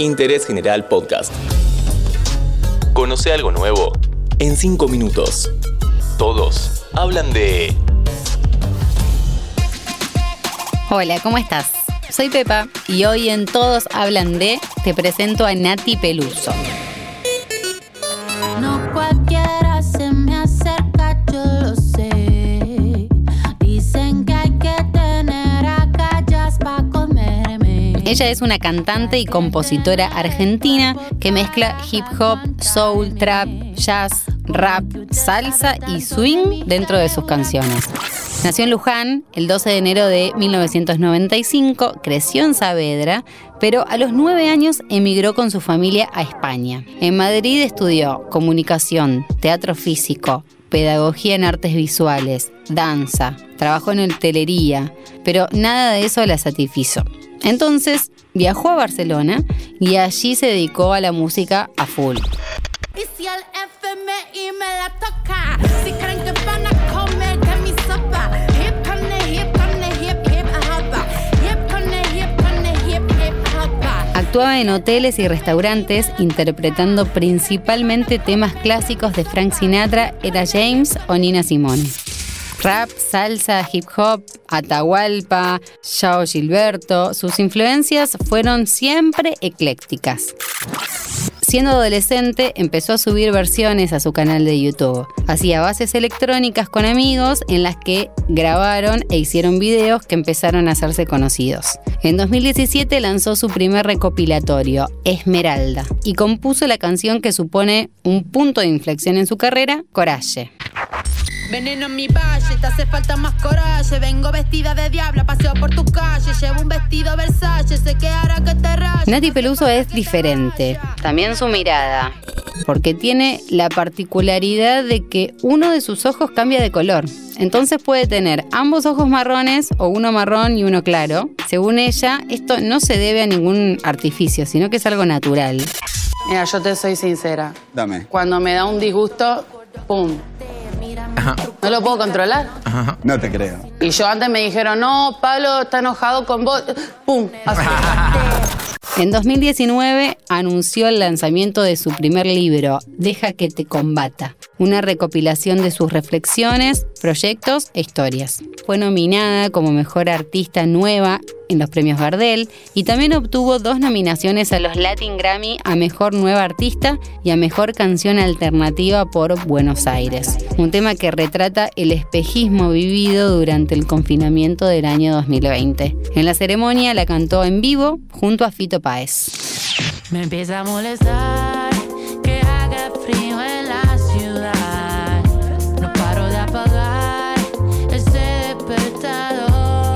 Interés General Podcast. Conoce algo nuevo en 5 minutos. Todos hablan de... Hola, ¿cómo estás? Soy Pepa y hoy en Todos hablan de te presento a Nati Peluso. No Ella es una cantante y compositora argentina que mezcla hip hop, soul, trap, jazz, rap, salsa y swing dentro de sus canciones. Nació en Luján el 12 de enero de 1995, creció en Saavedra, pero a los nueve años emigró con su familia a España. En Madrid estudió comunicación, teatro físico, pedagogía en artes visuales, danza, trabajó en hotelería, pero nada de eso la satisfizo. Entonces viajó a Barcelona y allí se dedicó a la música a full. Y si el FMI me la toca, si creen que van a comer de mi sopa. Actuaba en hoteles y restaurantes interpretando principalmente temas clásicos de Frank Sinatra, Etta James o Nina Simone. Rap, salsa, hip hop, Atahualpa, Chao Gilberto, sus influencias fueron siempre eclécticas. Siendo adolescente, empezó a subir versiones a su canal de YouTube. Hacía bases electrónicas con amigos en las que grabaron e hicieron videos que empezaron a hacerse conocidos. En 2017 lanzó su primer recopilatorio, Esmeralda, y compuso la canción que supone un punto de inflexión en su carrera, Coraje. Veneno en mi valle, te hace falta más coraje. Vengo vestida de diabla, paseo por tu calle. Llevo un vestido Versace, sé que hará que te rayes. Nati Peluso es diferente, también su mirada, porque tiene la particularidad de que uno de sus ojos cambia de color. Entonces puede tener ambos ojos marrones o uno marrón y uno claro. Según ella, esto no se debe a ningún artificio, sino que es algo natural. Mira, yo te soy sincera. Dame. Cuando me da un disgusto, ¡pum! No lo puedo controlar. No te creo. Y yo antes me dijeron, no, Pablo está enojado con vos. ¡Pum! Así. En 2019 anunció el lanzamiento de su primer libro, Deja que te combata, una recopilación de sus reflexiones, proyectos e historias. Fue nominada como Mejor Artista Nueva en los premios Gardel y también obtuvo dos nominaciones a los Latin Grammy a Mejor Nueva Artista y a Mejor Canción Alternativa por Buenos Aires, un tema que retrata el espejismo vivido durante el confinamiento del año 2020. En la ceremonia la cantó en vivo junto a Fito Páez. Me empieza a molestar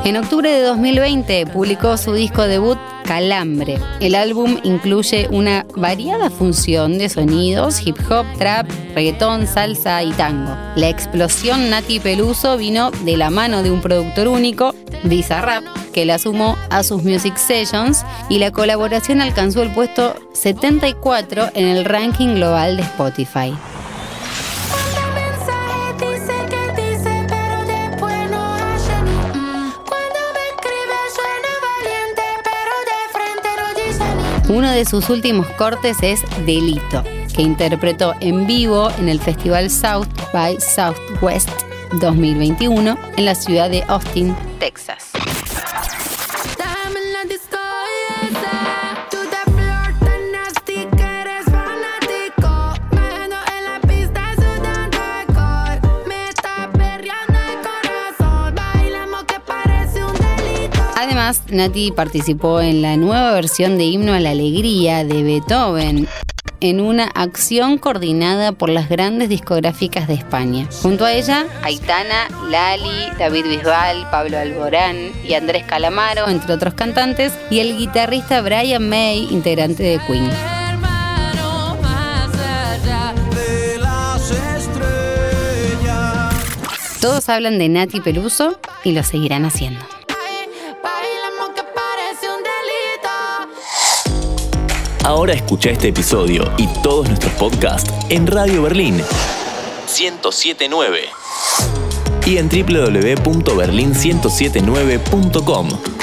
En octubre de 2020 publicó su disco debut Calambre. El álbum incluye una variada función de sonidos, hip hop, trap, reggaetón, salsa y tango. La explosión Nati Peluso vino de la mano de un productor único, Bizarrap, que la sumó a sus Music Sessions y la colaboración alcanzó el puesto 74 en el ranking global de Spotify. Uno de sus últimos cortes es Delito, que interpretó en vivo en el Festival South by Southwest 2021 en la ciudad de Austin, Texas. Nati participó en la nueva versión de Himno a la Alegría de Beethoven en una acción coordinada por las grandes discográficas de España. Junto a ella, Aitana, Lali, David Bisbal, Pablo Alborán y Andrés Calamaro, entre otros cantantes, y el guitarrista Brian May, integrante de Queen. Todos hablan de Nati Peluso y lo seguirán haciendo. Ahora escucha este episodio y todos nuestros podcasts en Radio Berlín 1079 y en www.berlin1079.com.